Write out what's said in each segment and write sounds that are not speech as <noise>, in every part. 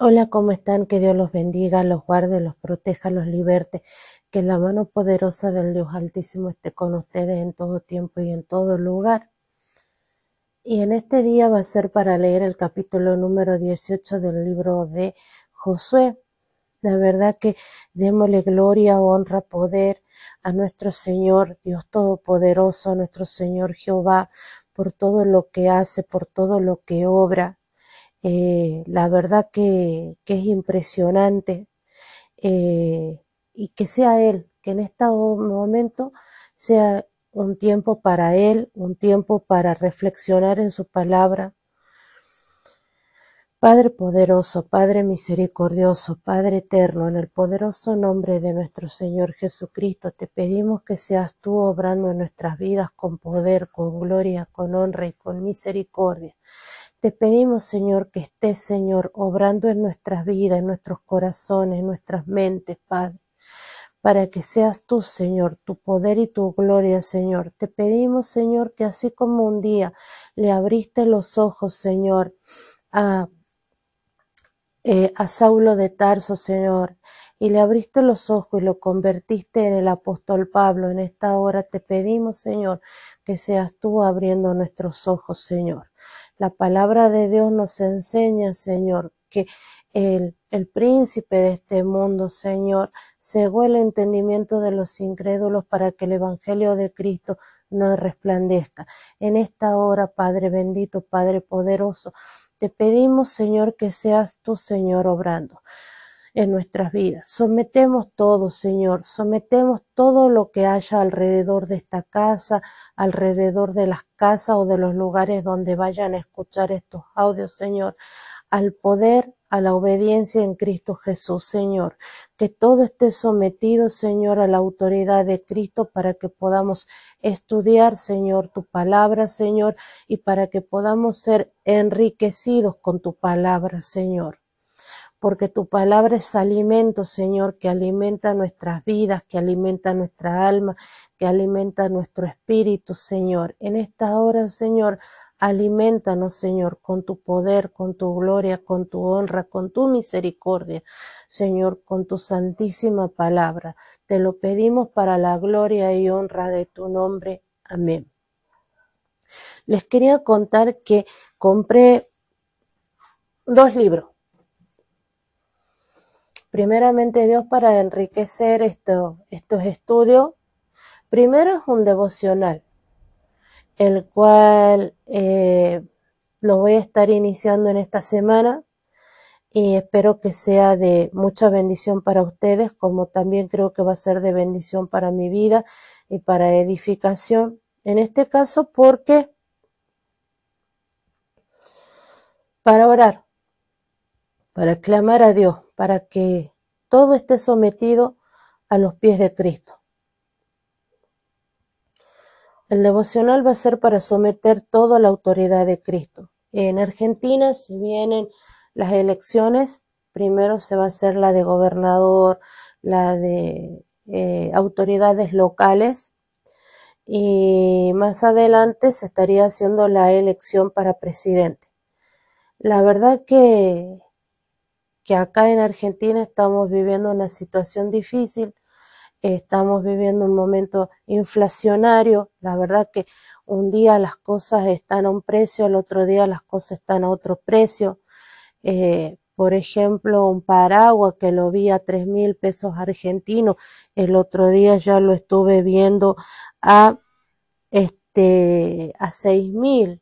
Hola, ¿cómo están? Que Dios los bendiga, los guarde, los proteja, los liberte. Que la mano poderosa del Dios Altísimo esté con ustedes en todo tiempo y en todo lugar. Y en este día va a ser para leer el capítulo número 18 del libro de Josué. La verdad que démosle gloria, honra, poder a nuestro Señor, Dios Todopoderoso, a nuestro Señor Jehová, por todo lo que hace, por todo lo que obra. Eh, la verdad que, es impresionante eh, y que sea Él, que en este momento sea un tiempo para Él, un tiempo para reflexionar en su palabra. Padre poderoso, Padre misericordioso, Padre eterno, en el poderoso nombre de nuestro Señor Jesucristo, te pedimos que seas tú obrando en nuestras vidas con poder, con gloria, con honra y con misericordia. Te pedimos, Señor, que estés, Señor, obrando en nuestras vidas, en nuestros corazones, en nuestras mentes, Padre, para que seas tú, Señor, tu poder y tu gloria, Señor. Te pedimos, Señor, que así como un día le abriste los ojos, Señor, a, eh, a Saulo de Tarso, Señor, y le abriste los ojos y lo convertiste en el apóstol Pablo, en esta hora te pedimos, Señor, que seas tú abriendo nuestros ojos, Señor. La palabra de Dios nos enseña, Señor, que el, el príncipe de este mundo, Señor, cegó el entendimiento de los incrédulos para que el Evangelio de Cristo no resplandezca. En esta hora, Padre bendito, Padre poderoso, te pedimos, Señor, que seas tú, Señor, obrando en nuestras vidas. Sometemos todo, Señor, sometemos todo lo que haya alrededor de esta casa, alrededor de las casas o de los lugares donde vayan a escuchar estos audios, Señor, al poder, a la obediencia en Cristo Jesús, Señor. Que todo esté sometido, Señor, a la autoridad de Cristo para que podamos estudiar, Señor, tu palabra, Señor, y para que podamos ser enriquecidos con tu palabra, Señor porque tu palabra es alimento, Señor, que alimenta nuestras vidas, que alimenta nuestra alma, que alimenta nuestro espíritu, Señor. En esta hora, Señor, alimentanos, Señor, con tu poder, con tu gloria, con tu honra, con tu misericordia, Señor, con tu santísima palabra. Te lo pedimos para la gloria y honra de tu nombre. Amén. Les quería contar que compré dos libros primeramente Dios para enriquecer esto, estos estudios. Primero es un devocional, el cual eh, lo voy a estar iniciando en esta semana y espero que sea de mucha bendición para ustedes, como también creo que va a ser de bendición para mi vida y para edificación. En este caso, porque para orar, para clamar a Dios, para que todo esté sometido a los pies de Cristo. El devocional va a ser para someter todo a la autoridad de Cristo. En Argentina, si vienen las elecciones, primero se va a hacer la de gobernador, la de eh, autoridades locales y más adelante se estaría haciendo la elección para presidente. La verdad que que acá en Argentina estamos viviendo una situación difícil, estamos viviendo un momento inflacionario, la verdad que un día las cosas están a un precio, al otro día las cosas están a otro precio. Eh, por ejemplo, un paraguas que lo vi a tres mil pesos argentinos, el otro día ya lo estuve viendo a este a seis mil.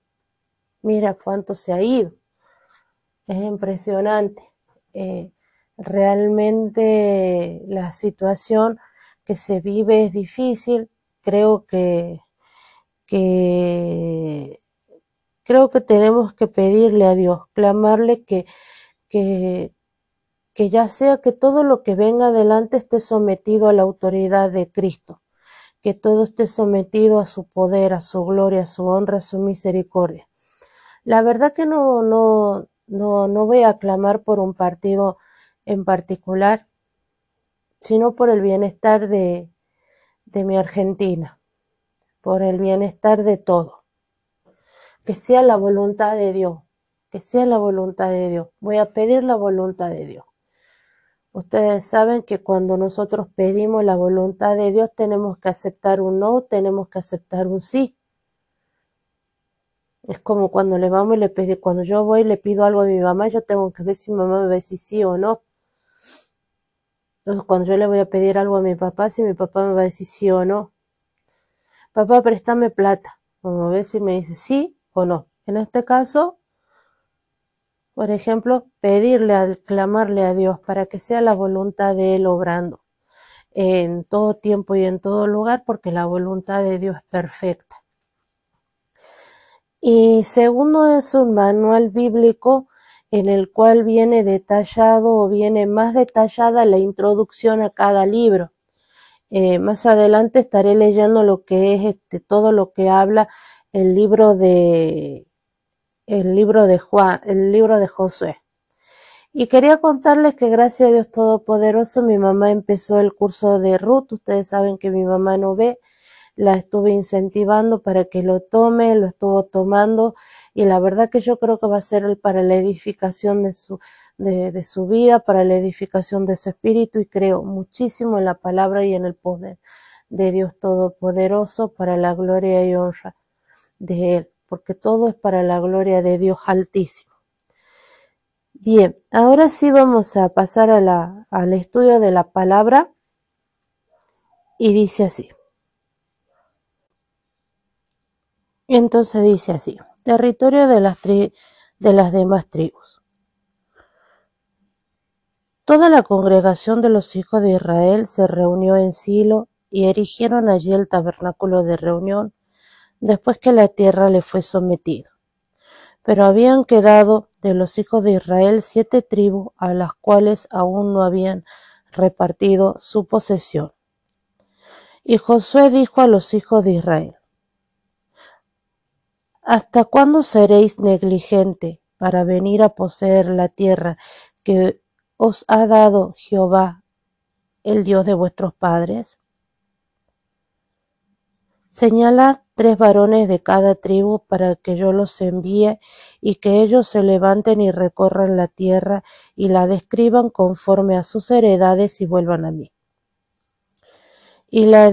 Mira cuánto se ha ido. Es impresionante. Eh, realmente la situación que se vive es difícil. Creo que, que creo que tenemos que pedirle a Dios, clamarle que, que, que ya sea que todo lo que venga adelante esté sometido a la autoridad de Cristo, que todo esté sometido a su poder, a su gloria, a su honra, a su misericordia. La verdad que no, no, no, no voy a clamar por un partido en particular, sino por el bienestar de, de mi Argentina, por el bienestar de todo. Que sea la voluntad de Dios, que sea la voluntad de Dios. Voy a pedir la voluntad de Dios. Ustedes saben que cuando nosotros pedimos la voluntad de Dios tenemos que aceptar un no, tenemos que aceptar un sí. Es como cuando le vamos y le pedimos, cuando yo voy y le pido algo a mi mamá, yo tengo que ver si mi mamá me va a decir sí o no. Entonces, cuando yo le voy a pedir algo a mi papá, si mi papá me va a decir sí o no. Papá, préstame plata. Vamos a ver si me dice sí o no. En este caso, por ejemplo, pedirle, clamarle a Dios para que sea la voluntad de Él obrando en todo tiempo y en todo lugar, porque la voluntad de Dios es perfecta. Y segundo es un manual bíblico en el cual viene detallado o viene más detallada la introducción a cada libro. Eh, más adelante estaré leyendo lo que es este, todo lo que habla el libro de el libro de Juan, el libro de Josué. Y quería contarles que gracias a Dios Todopoderoso mi mamá empezó el curso de Ruth. Ustedes saben que mi mamá no ve, la estuve incentivando para que lo tome, lo estuvo tomando y la verdad que yo creo que va a ser para la edificación de su, de, su vida, para la edificación de su espíritu y creo muchísimo en la palabra y en el poder de Dios Todopoderoso para la gloria y honra de Él, porque todo es para la gloria de Dios Altísimo. Bien, ahora sí vamos a pasar a la, al estudio de la palabra y dice así. Entonces dice así territorio de las, de las demás tribus. Toda la congregación de los hijos de Israel se reunió en Silo y erigieron allí el tabernáculo de reunión después que la tierra le fue sometida. Pero habían quedado de los hijos de Israel siete tribus a las cuales aún no habían repartido su posesión. Y Josué dijo a los hijos de Israel, ¿Hasta cuándo seréis negligente para venir a poseer la tierra que os ha dado Jehová, el Dios de vuestros padres? Señalad tres varones de cada tribu para que yo los envíe y que ellos se levanten y recorran la tierra y la describan conforme a sus heredades y vuelvan a mí. Y la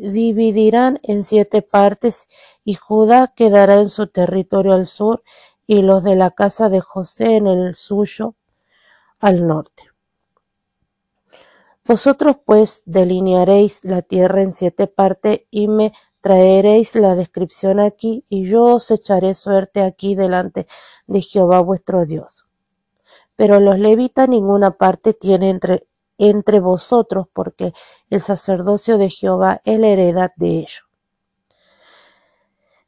dividirán en siete partes, y Judá quedará en su territorio al sur, y los de la casa de José en el suyo al norte. Vosotros pues delinearéis la tierra en siete partes, y me traeréis la descripción aquí, y yo os echaré suerte aquí delante de Jehová vuestro Dios. Pero los levitas ninguna parte tienen entre entre vosotros, porque el sacerdocio de Jehová es la heredad de ellos.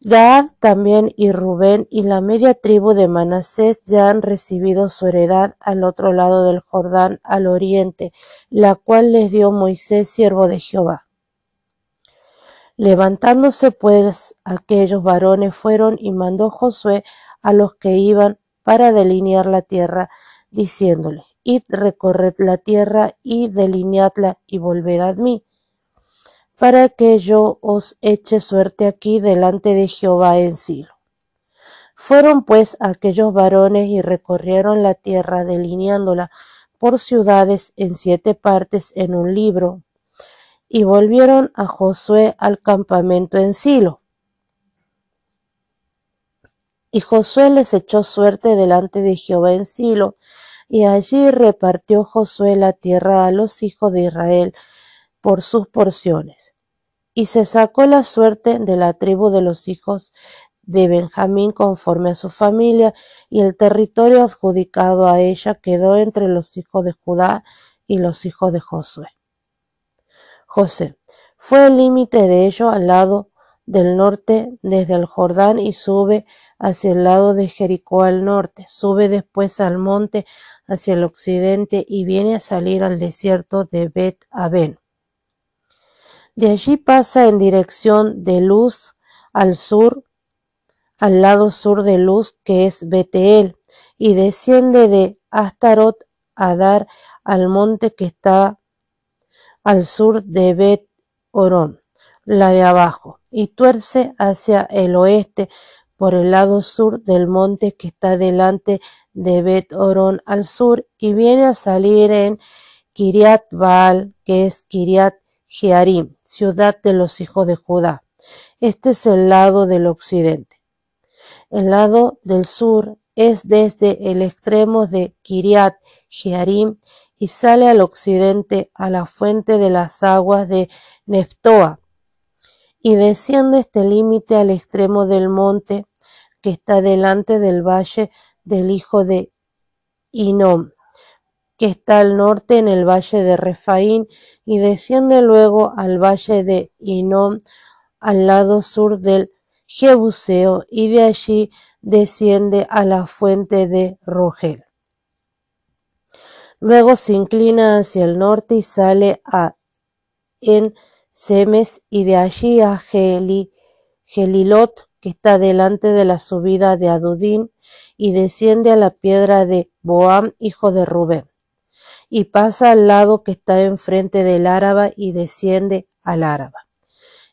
Gad también y Rubén y la media tribu de Manasés ya han recibido su heredad al otro lado del Jordán, al oriente, la cual les dio Moisés, siervo de Jehová. Levantándose pues aquellos varones fueron y mandó Josué a los que iban para delinear la tierra, diciéndole, Id recorred la tierra y delineadla y volved mí, para que yo os eche suerte aquí delante de Jehová en Silo. Fueron pues aquellos varones y recorrieron la tierra delineándola por ciudades en siete partes en un libro, y volvieron a Josué al campamento en Silo. Y Josué les echó suerte delante de Jehová en Silo, y allí repartió Josué la tierra a los hijos de Israel por sus porciones. Y se sacó la suerte de la tribu de los hijos de Benjamín conforme a su familia, y el territorio adjudicado a ella quedó entre los hijos de Judá y los hijos de Josué. José fue el límite de ellos al lado del norte desde el Jordán y sube hacia el lado de Jericó al norte, sube después al monte hacia el occidente y viene a salir al desierto de Bet Aben. De allí pasa en dirección de Luz al sur, al lado sur de Luz, que es Beteel, y desciende de Astarot a dar al monte que está al sur de Bet Orón, la de abajo, y tuerce hacia el oeste por el lado sur del monte que está delante de Bet Orón al sur y viene a salir en Kiriat Baal, que es Kiriat Jearim, ciudad de los hijos de Judá. Este es el lado del occidente. El lado del sur es desde el extremo de Kiriat Jearim y sale al occidente a la fuente de las aguas de Neftoa y desciende este límite al extremo del monte que está delante del valle del hijo de Inom, que está al norte en el valle de Refaín y desciende luego al valle de Inom al lado sur del Jebuseo y de allí desciende a la fuente de Rogel. Luego se inclina hacia el norte y sale a en Semes y de allí a Gelilot, que está delante de la subida de Adudín, y desciende a la piedra de Boam, hijo de Rubén, y pasa al lado que está enfrente del Áraba y desciende al Áraba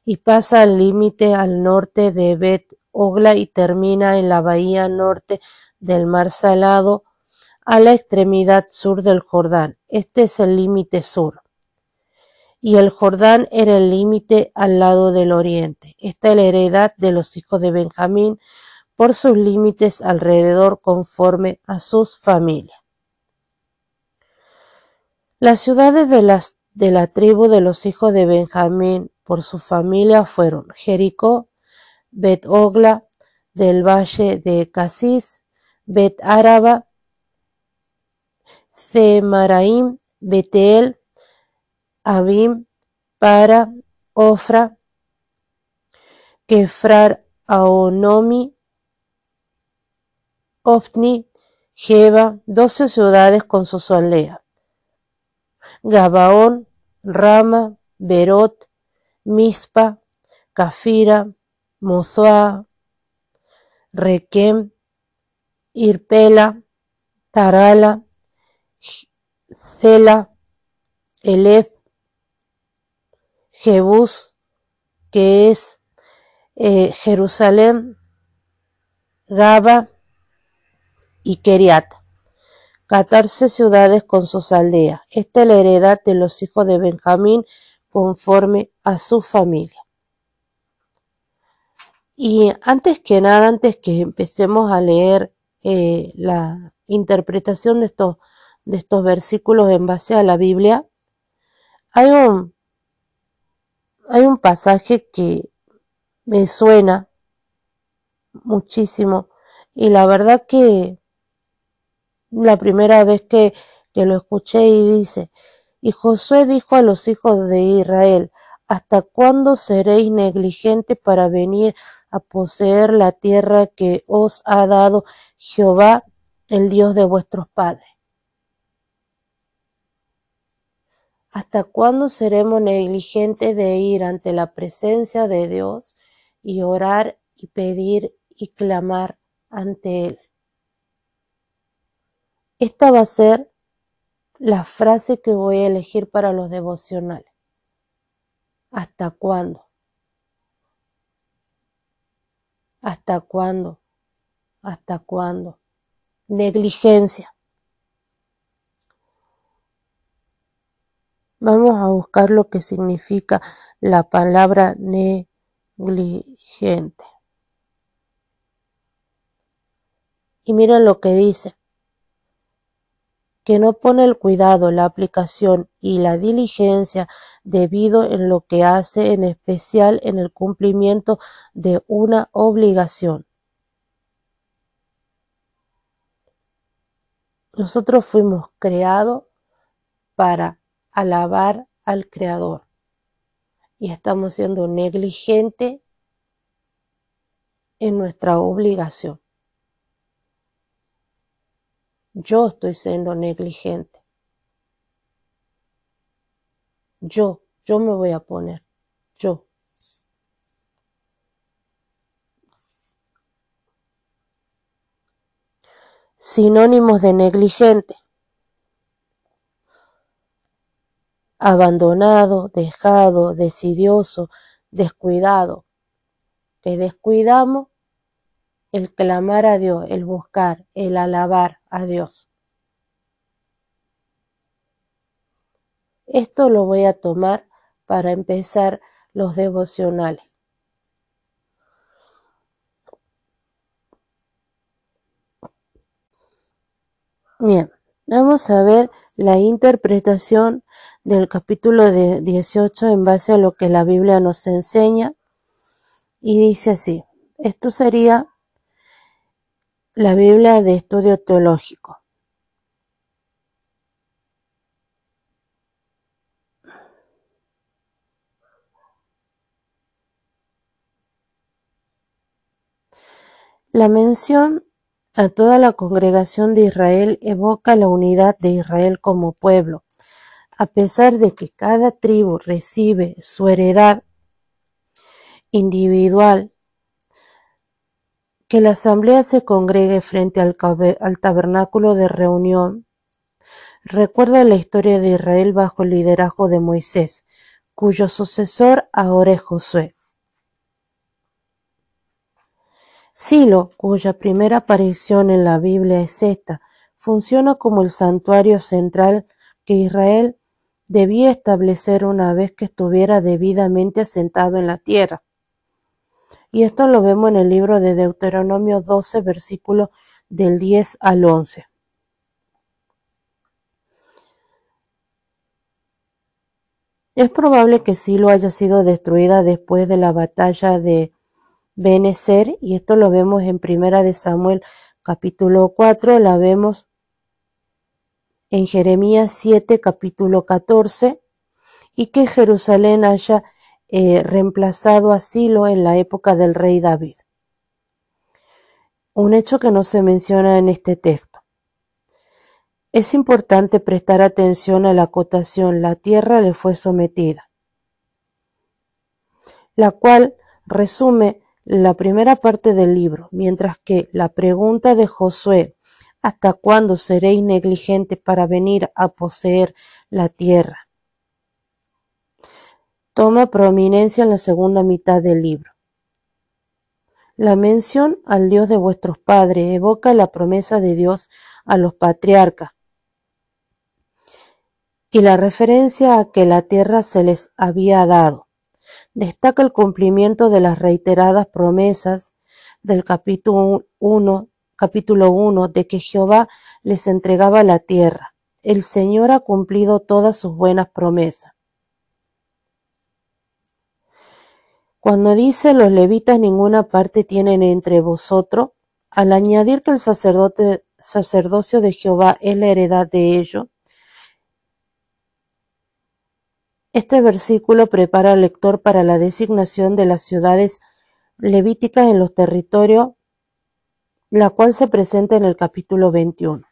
y pasa al límite al norte de Bet Ogla y termina en la bahía norte del Mar Salado a la extremidad sur del Jordán. Este es el límite sur. Y el Jordán era el límite al lado del oriente. Esta es la heredad de los hijos de Benjamín por sus límites alrededor conforme a sus familias. Las ciudades de, las, de la tribu de los hijos de Benjamín por su familia fueron Jericó, Bet Ogla, del valle de Casís, Bet Araba, Zemaraim, Betel, Abim, Para, Ofra, Kefrar, Aonomi, Ofni, Jeba, doce ciudades con sus aldeas. Gabaón, Rama, Berot, Mizpa, Cafira, Mozoa, Requem, Irpela, Tarala, Cela, Elef, Jebús, que es eh, Jerusalén, Gaba y Keriat. Catorce ciudades con sus aldeas. Esta es la heredad de los hijos de Benjamín conforme a su familia. Y antes que nada, antes que empecemos a leer eh, la interpretación de estos, de estos versículos en base a la Biblia, hay un, hay un pasaje que me suena muchísimo y la verdad que la primera vez que, que lo escuché y dice, y Josué dijo a los hijos de Israel, ¿Hasta cuándo seréis negligentes para venir a poseer la tierra que os ha dado Jehová, el Dios de vuestros padres? ¿Hasta cuándo seremos negligentes de ir ante la presencia de Dios y orar y pedir y clamar ante Él? Esta va a ser la frase que voy a elegir para los devocionales. ¿Hasta cuándo? ¿Hasta cuándo? ¿Hasta cuándo? Negligencia. Vamos a buscar lo que significa la palabra negligente. Y miren lo que dice que no pone el cuidado, la aplicación y la diligencia debido en lo que hace, en especial en el cumplimiento de una obligación. Nosotros fuimos creados para alabar al Creador y estamos siendo negligentes en nuestra obligación. Yo estoy siendo negligente. Yo, yo me voy a poner. Yo. Sinónimos de negligente. Abandonado, dejado, decidioso, descuidado. Que descuidamos el clamar a Dios, el buscar, el alabar a Dios. Esto lo voy a tomar para empezar los devocionales. Bien, vamos a ver la interpretación del capítulo de 18 en base a lo que la Biblia nos enseña y dice así, esto sería la Biblia de estudio teológico. La mención a toda la congregación de Israel evoca la unidad de Israel como pueblo, a pesar de que cada tribu recibe su heredad individual, que la asamblea se congregue frente al, tabernáculo de reunión, recuerda la historia de Israel bajo el liderazgo de Moisés, cuyo sucesor ahora es Josué. Silo, cuya primera aparición en la Biblia es esta, funciona como el santuario central que Israel debía establecer una vez que estuviera debidamente asentado en la tierra. Y esto lo vemos en el libro de Deuteronomio 12, versículo del 10 al 11. Es probable que Silo haya sido destruida después de la batalla de Benecer, y esto lo vemos en Primera de Samuel capítulo 4, la vemos en Jeremías 7 capítulo 14, y que Jerusalén haya eh, reemplazado a Silo en la época del rey David. Un hecho que no se menciona en este texto. Es importante prestar atención a la acotación la tierra le fue sometida, la cual resume la primera parte del libro, mientras que la pregunta de Josué ¿Hasta cuándo seréis negligentes para venir a poseer la tierra? Toma prominencia en la segunda mitad del libro. La mención al Dios de vuestros padres evoca la promesa de Dios a los patriarcas y la referencia a que la tierra se les había dado destaca el cumplimiento de las reiteradas promesas del capítulo 1 capítulo 1 de que Jehová les entregaba la tierra. El Señor ha cumplido todas sus buenas promesas. Cuando dice los levitas ninguna parte tienen entre vosotros, al añadir que el sacerdocio de Jehová es la heredad de ellos, Este versículo prepara al lector para la designación de las ciudades levíticas en los territorios, la cual se presenta en el capítulo 21.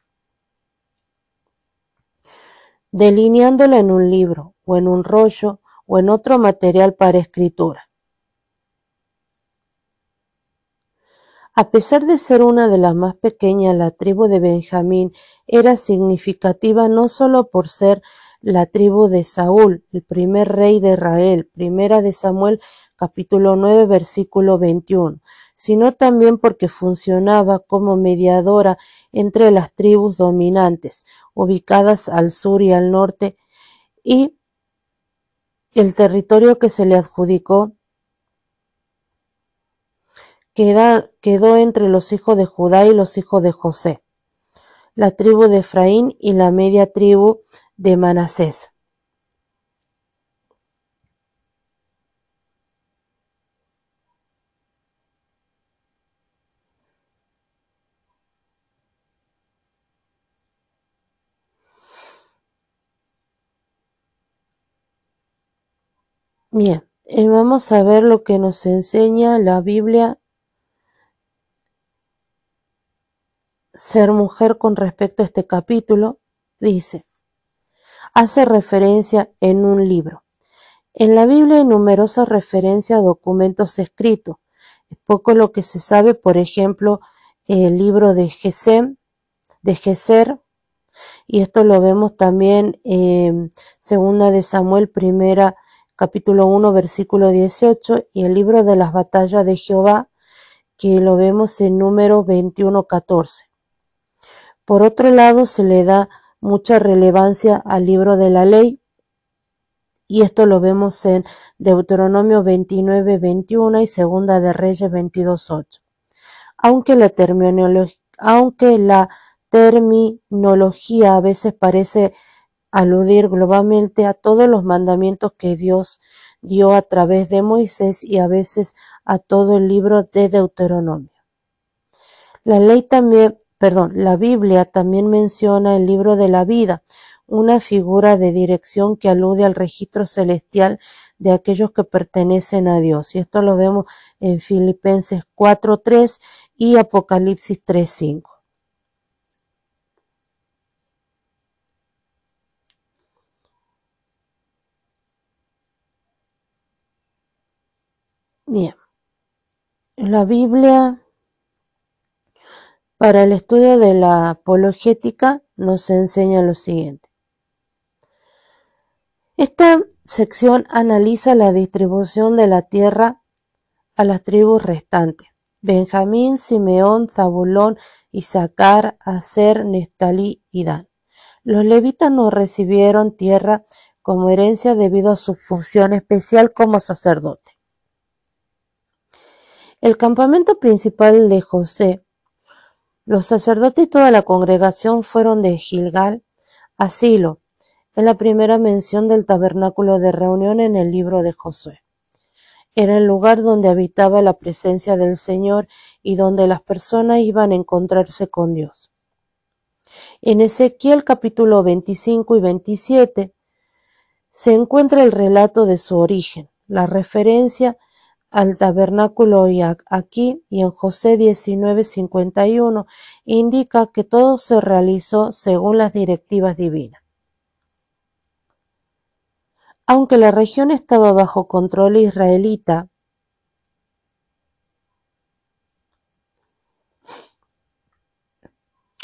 Delineándola en un libro, o en un rollo, o en otro material para escritura. A pesar de ser una de las más pequeñas, la tribu de Benjamín era significativa no solo por ser la tribu de Saúl, el primer rey de Israel, primera de Samuel capítulo 9 versículo 21, sino también porque funcionaba como mediadora entre las tribus dominantes, ubicadas al sur y al norte, y el territorio que se le adjudicó quedó entre los hijos de Judá y los hijos de José, la tribu de Efraín y la media tribu de Manasés. Bien, eh, vamos a ver lo que nos enseña la Biblia ser mujer con respecto a este capítulo. Dice, hace referencia en un libro. En la Biblia hay numerosas referencias a documentos escritos. Es poco lo que se sabe, por ejemplo, el libro de Gesem, de Geser, y esto lo vemos también en Segunda de Samuel, primera, capítulo 1, versículo 18, y el libro de las batallas de Jehová, que lo vemos en número 21.14. Por otro lado, se le da mucha relevancia al libro de la ley, y esto lo vemos en Deuteronomio 29, 21 y Segunda de Reyes 22, 8. Aunque la, terminología a veces parece aludir globalmente a todos los mandamientos que Dios dio a través de Moisés y a veces a todo el libro de Deuteronomio. La ley también, la Biblia también menciona el libro de la vida, una figura de dirección que alude al registro celestial de aquellos que pertenecen a Dios. Y esto lo vemos en Filipenses 4.3 y Apocalipsis 3.5. Bien. La Biblia para el estudio de la apologética nos enseña lo siguiente. Esta sección analiza la distribución de la tierra a las tribus restantes. Benjamín, Simeón, Zabulón, Isaacar, Aser, Neftalí y Dan. Los levitas no recibieron tierra como herencia debido a su función especial como sacerdote. El campamento principal de José, los sacerdotes y toda la congregación fueron de Gilgal a Silo, en la primera mención del tabernáculo de reunión en el libro de Josué. Era el lugar donde habitaba la presencia del Señor y donde las personas iban a encontrarse con Dios. En Ezequiel capítulo 25 y 27 se encuentra el relato de su origen, la referencia al tabernáculo y aquí y en José 19:51 indica que todo se realizó según las directivas divinas. Aunque la región estaba bajo control israelita,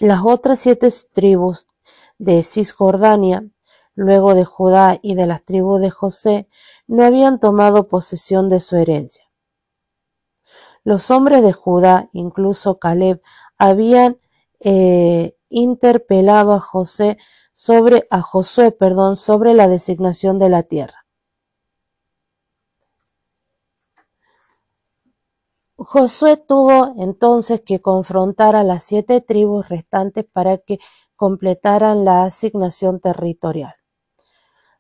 las otras siete tribus de Cisjordania, luego de Judá y de las tribus de José, no habían tomado posesión de su herencia. Los hombres de Judá, incluso Caleb, habían eh, interpelado a José sobre a Josué, perdón, sobre la designación de la tierra. Josué tuvo entonces que confrontar a las siete tribus restantes para que completaran la asignación territorial.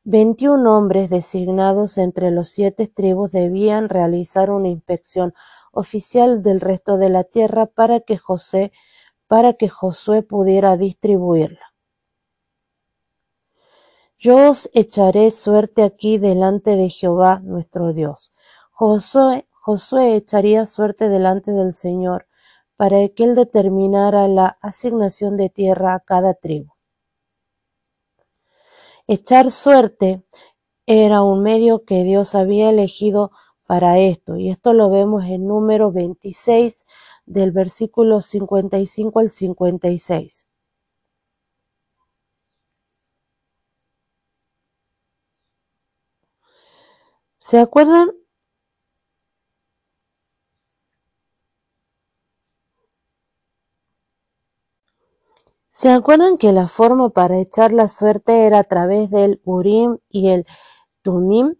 Veintiún hombres designados entre los siete tribus debían realizar una inspección oficial del resto de la tierra para que José, para que Josué pudiera distribuirla. Yo os echaré suerte aquí delante de Jehová nuestro Dios. Josué, Josué echaría suerte delante del Señor para que él determinara la asignación de tierra a cada tribu. Echar suerte era un medio que Dios había elegido para esto, y esto lo vemos en número 26 del versículo 55 al 56. ¿Se acuerdan? ¿Se acuerdan que la forma para echar la suerte era a través del Urim y el Tumim?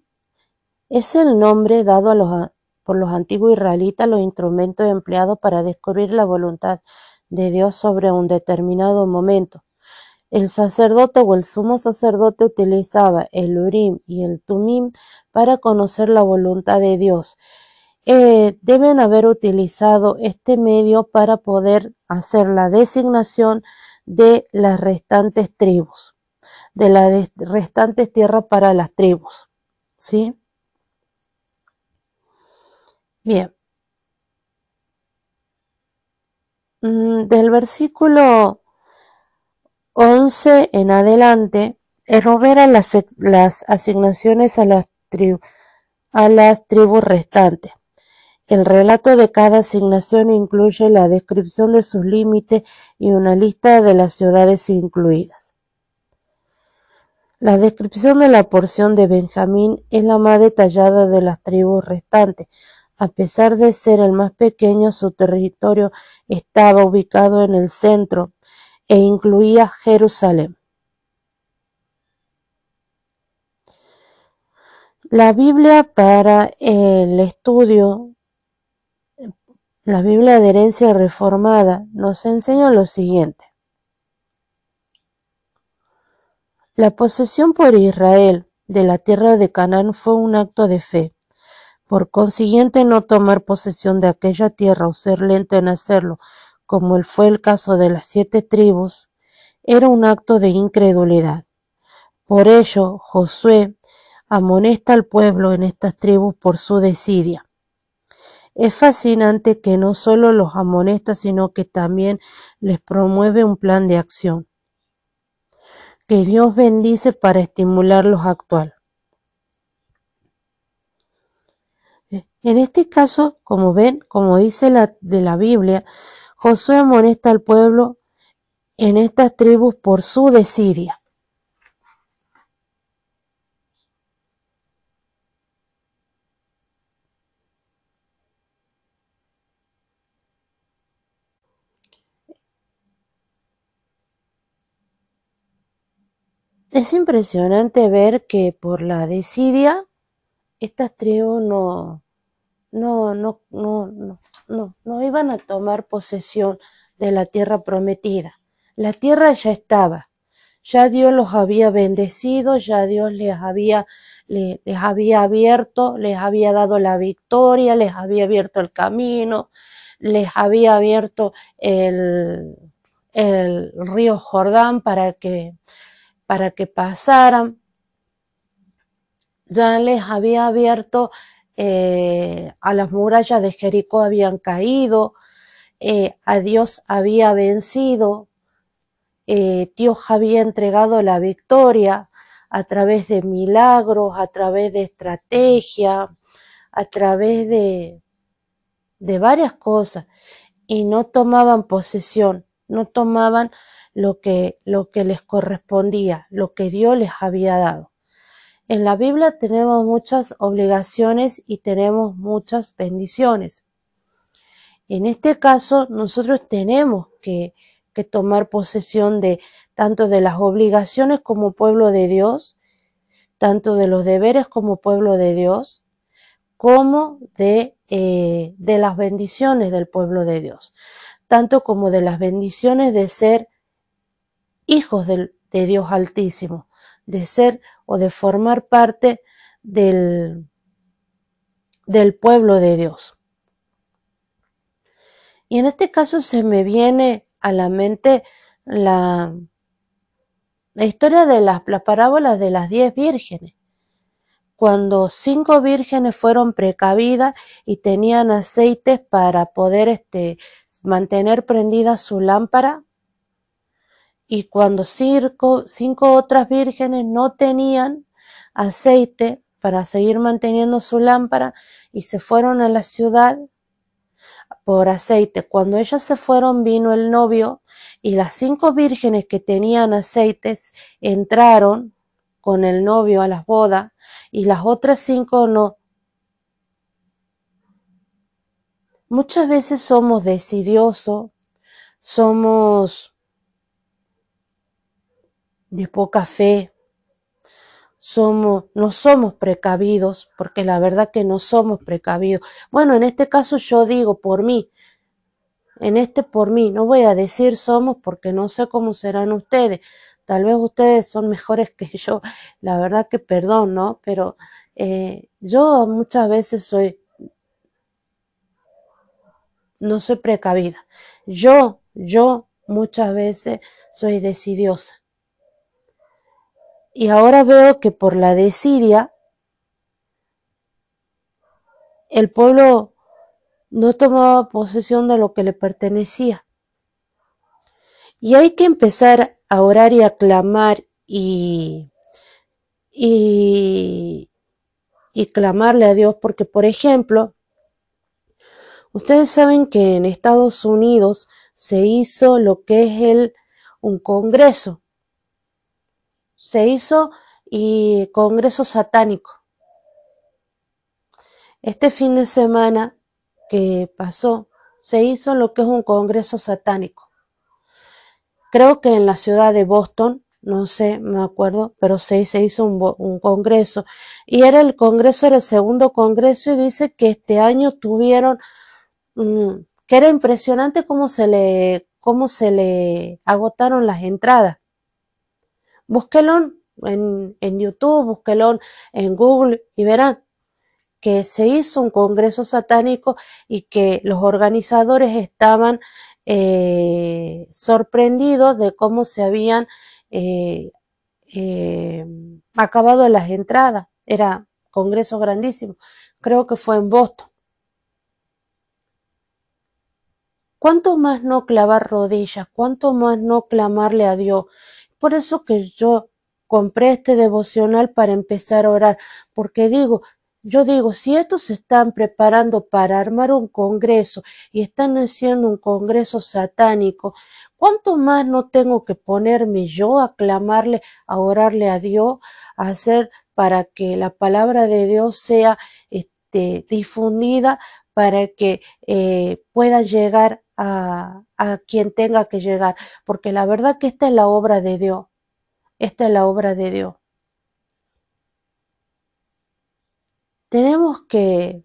Es el nombre dado por los antiguos israelitas los instrumentos empleados para descubrir la voluntad de Dios sobre un determinado momento. El sacerdote o el sumo sacerdote utilizaba el Urim y el Tumim para conocer la voluntad de Dios. Eh, deben haber utilizado este medio para poder hacer la designación de las restantes tribus, de las restantes tierras para las tribus. ¿Sí? Bien. Mm, del versículo 11 en adelante, enumeran las, las asignaciones a las, a las tribus restantes. El relato de cada asignación incluye la descripción de sus límites y una lista de las ciudades incluidas. La descripción de la porción de Benjamín es la más detallada de las tribus restantes, A pesar de ser el más pequeño, su territorio estaba ubicado en el centro e incluía Jerusalén. La Biblia para el estudio, la Biblia de herencia reformada, nos enseña lo siguiente. La posesión por Israel de la tierra de Canaán fue un acto de fe. Por consiguiente, no tomar posesión de aquella tierra o ser lento en hacerlo, como fue el caso de las siete tribus, era un acto de incredulidad. Por ello, Josué amonesta al pueblo en estas tribus por su desidia. Es fascinante que no solo los amonesta, sino que también les promueve un plan de acción que Dios bendice para estimularlos a actuar. En este caso, como ven, como dice la, de la Biblia, Josué amonesta al pueblo en estas tribus por su desidia. Es impresionante ver que por la desidia estas tribus no, no, no, no, no, no, iban a tomar posesión de la tierra prometida. La tierra ya estaba, ya Dios los había bendecido, ya Dios les había, les había abierto, les había dado la victoria, les había abierto el camino, les había abierto el, el río Jordán para que para que pasaran. Ya les había abierto eh, a las murallas de Jericó habían caído, eh, a Dios había vencido, eh, Dios había entregado la victoria a través de milagros, a través de estrategia, a través de, de varias cosas, y no tomaban posesión, no tomaban lo que, lo que les correspondía, lo que Dios les había dado. En la Biblia tenemos muchas obligaciones y tenemos muchas bendiciones. En este caso, nosotros tenemos que, que tomar posesión de tanto de las obligaciones como pueblo de Dios, tanto de los deberes como pueblo de Dios, como de, eh, de las bendiciones del pueblo de Dios, tanto como de las bendiciones de ser hijos de Dios Altísimo, de ser o de formar parte del, del pueblo de Dios. Y en este caso se me viene a la mente la, la historia de las, las parábolas de las diez vírgenes. Cuando cinco vírgenes fueron precavidas y tenían aceites para poder este, mantener prendida su lámpara, y cuando cinco, cinco otras vírgenes no tenían aceite para seguir manteniendo su lámpara y se fueron a la ciudad por aceite. Cuando ellas se fueron vino el novio y las cinco vírgenes que tenían aceites entraron con el novio a las bodas y las otras cinco no. Muchas veces somos decidiosos, somos de poca fe, somos, no somos precavidos, porque la verdad que no somos precavidos. Bueno, en este caso yo digo por mí, en este por mí, no voy a decir somos porque no sé cómo serán ustedes. Tal vez ustedes son mejores que <laughs> yo, la verdad que perdón, ¿no? Pero eh, yo muchas veces soy, no soy precavida. Yo, yo muchas veces soy decidiosa. Y ahora veo que por la desidia el pueblo no tomaba posesión de lo que le pertenecía. Y hay que empezar a orar y a clamar y, y, y clamarle a Dios porque, por ejemplo, ustedes saben que en Estados Unidos se hizo lo que es el, un congreso se hizo y Congreso Satánico. este fin de semana que pasó, se hizo lo que es un congreso satánico. Creo que en la ciudad de Boston, no sé, me acuerdo, pero se, hizo un, congreso. Y era el congreso, era el segundo congreso y dice que este año tuvieron, mm, que era impresionante cómo se le, cómo se le agotaron las entradas. Búsquelo en, en YouTube, búsquelo en Google y verán que se hizo un congreso satánico y que los organizadores estaban eh, sorprendidos de cómo se habían eh, eh, acabado las entradas. Era congreso grandísimo. Creo que fue en Boston. ¿Cuánto más no clavar rodillas? ¿Cuánto más no clamarle a Dios? Por eso que yo compré este devocional para empezar a orar, porque digo, yo digo, si estos se están preparando para armar un congreso y están haciendo un congreso satánico, ¿cuánto más no tengo que ponerme yo a clamarle, a orarle a Dios, a hacer para que la palabra de Dios sea este, difundida, para que eh, pueda llegar a, a quien tenga que llegar? Porque la verdad que esta es la obra de Dios. Esta es la obra de Dios. tenemos que...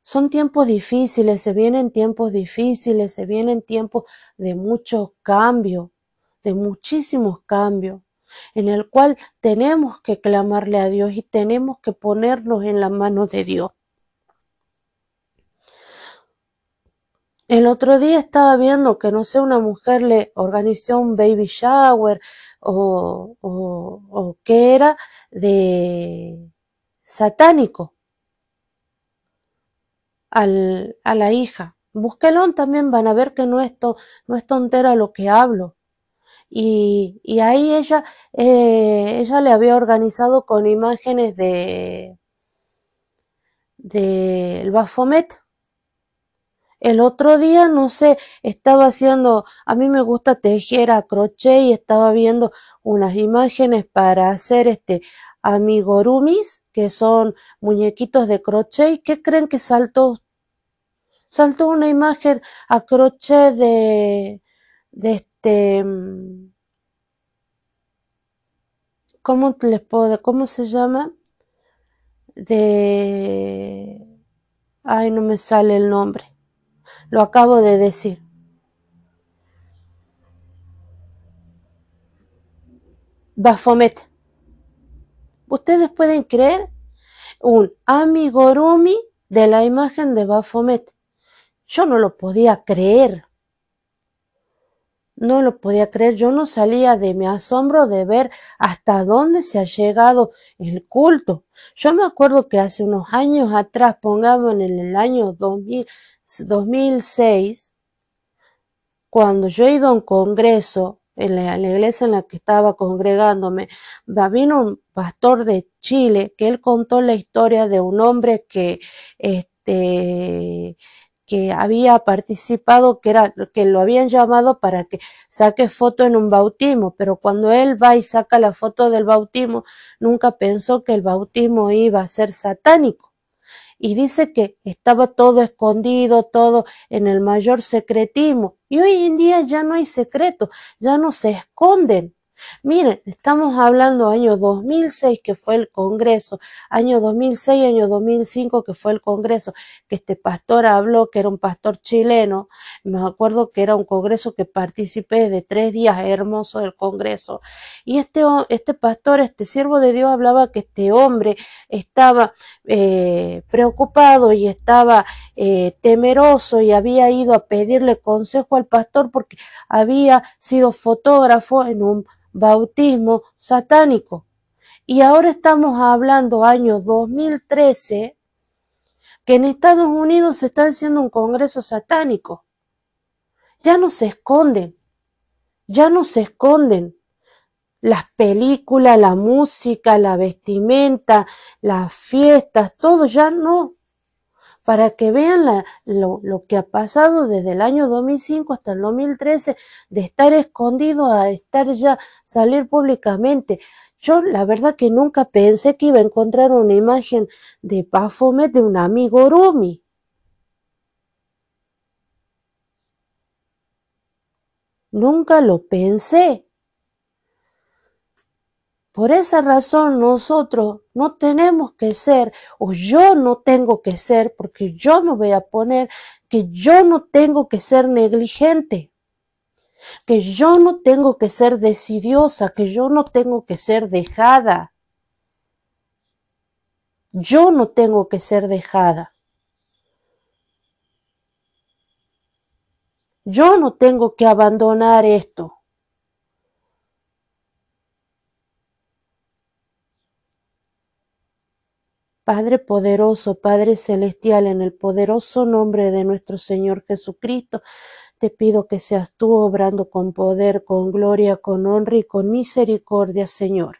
Son tiempos difíciles, se vienen tiempos difíciles, se vienen tiempos de mucho cambio, de muchísimos cambios, en el cual tenemos que clamarle a Dios y tenemos que ponernos en la mano de Dios. El otro día estaba viendo que, no sé, una mujer le organizó un baby shower o, o, o qué era de satánico al, a la hija. Búsquelo también, van a ver que no es, no es tontera lo que hablo. Y, y ahí ella, eh, ella le había organizado con imágenes de del de Bafomet. El otro día, no sé, estaba haciendo, a mí me gusta tejer a crochet y estaba viendo unas imágenes para hacer este amigurumis, que son muñequitos de crochet. ¿Qué creen que saltó? Saltó una imagen a crochet de, de este, mm, ¿cómo les puedo, cómo se llama? De, ay, no me sale el nombre. Lo acabo de decir. Bafomet. Ustedes pueden creer un amigurumi de la imagen de Baphomet. Yo no lo podía creer. No lo podía creer. Yo no salía de mi asombro de ver hasta dónde se ha llegado el culto. Yo me acuerdo que hace unos años atrás, pongamos en el año 2000, 2006, cuando yo he ido a un congreso en la, iglesia en la que estaba congregándome, vino un pastor de Chile que él contó la historia de un hombre que, este, que había participado, que era, que lo habían llamado para que saque foto en un bautismo, pero cuando él va y saca la foto del bautismo, nunca pensó que el bautismo iba a ser satánico y dice que estaba todo escondido, todo en el mayor secretismo. Y hoy en día ya no hay secreto, ya no se esconden. Miren, estamos hablando año 2006 que fue el Congreso, año 2006, año 2005 que fue el Congreso, que este pastor habló, que era un pastor chileno, me acuerdo que era un Congreso que participé de tres días hermosos del Congreso, y este, este pastor, este siervo de Dios hablaba que este hombre estaba eh, preocupado y estaba eh, temeroso y había ido a pedirle consejo al pastor porque había sido fotógrafo en un bautismo satánico. Y ahora estamos hablando año 2013 que en Estados Unidos se está haciendo un congreso satánico. Ya no se esconden, ya no se esconden las películas, la música, la vestimenta, las fiestas, todo ya no. Para que vean lo, que ha pasado desde el año 2005 hasta el 2013, de estar escondido a estar ya, salir públicamente. Yo la verdad que nunca pensé que iba a encontrar una imagen de Baphomet de un amigo Rumi. Nunca lo pensé. Por esa razón nosotros no tenemos que ser, o yo no tengo que ser, porque yo me voy a poner que yo no tengo que ser negligente, que yo no tengo que ser decidiosa, que yo no tengo que ser dejada. Yo no tengo que ser dejada. Yo no tengo que abandonar esto. Padre poderoso, Padre celestial, en el poderoso nombre de nuestro Señor Jesucristo, te pido que seas tú obrando con poder, con gloria, con honra y con misericordia, Señor.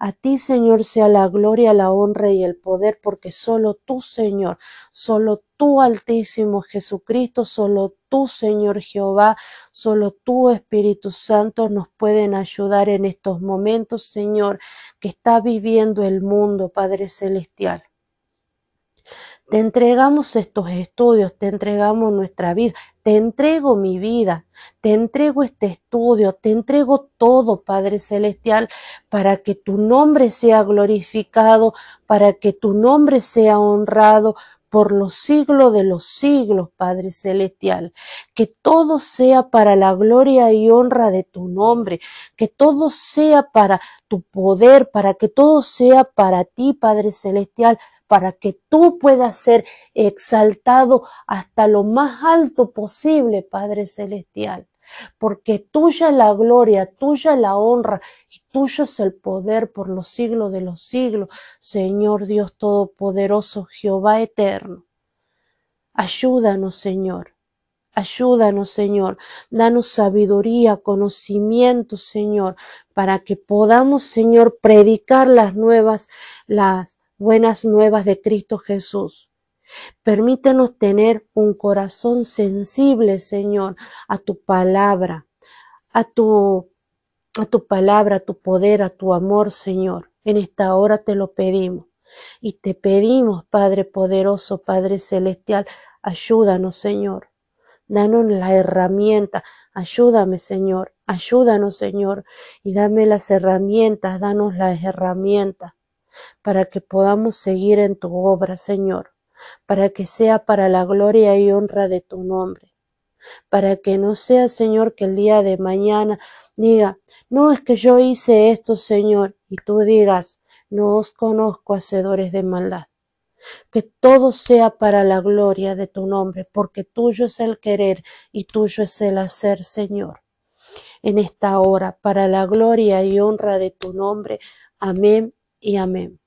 A ti, Señor, sea la gloria, la honra y el poder, porque solo tú, Señor, solo tú, Altísimo Jesucristo, solo tú, Señor Jehová, solo tú, Espíritu Santo, nos pueden ayudar en estos momentos, Señor, que está viviendo el mundo, Padre Celestial. Te entregamos estos estudios, te entregamos nuestra vida, te entrego mi vida, te entrego este estudio, te entrego todo, Padre Celestial, para que tu nombre sea glorificado, para que tu nombre sea honrado, por los siglos de los siglos, Padre Celestial. Que todo sea para la gloria y honra de tu nombre, que todo sea para tu poder, para que todo sea para ti, Padre Celestial, para que tú puedas ser exaltado hasta lo más alto posible, Padre Celestial. Porque tuya la gloria, tuya la honra y tuyo es el poder por los siglos de los siglos, Señor Dios Todopoderoso, Jehová eterno. Ayúdanos, Señor. Ayúdanos, Señor. Danos sabiduría, conocimiento, Señor, para que podamos, Señor, predicar las nuevas, las buenas nuevas de Cristo Jesús. Permítenos tener un corazón sensible, Señor, a tu palabra, a tu, a tu palabra, a tu poder, a tu amor, Señor. En esta hora te lo pedimos. Y te pedimos, Padre poderoso, Padre celestial, ayúdanos, Señor. Danos la herramienta, ayúdame, Señor, ayúdanos, Señor, y dame las herramientas, danos las herramientas para que podamos seguir en tu obra, Señor, para que sea para la gloria y honra de tu nombre, para que no sea, Señor, que el día de mañana diga, no es que yo hice esto, Señor, y tú digas, no os conozco hacedores de maldad. Que todo sea para la gloria de tu nombre, porque tuyo es el querer y tuyo es el hacer, Señor. En esta hora, para la gloria y honra de tu nombre. Amén y amén.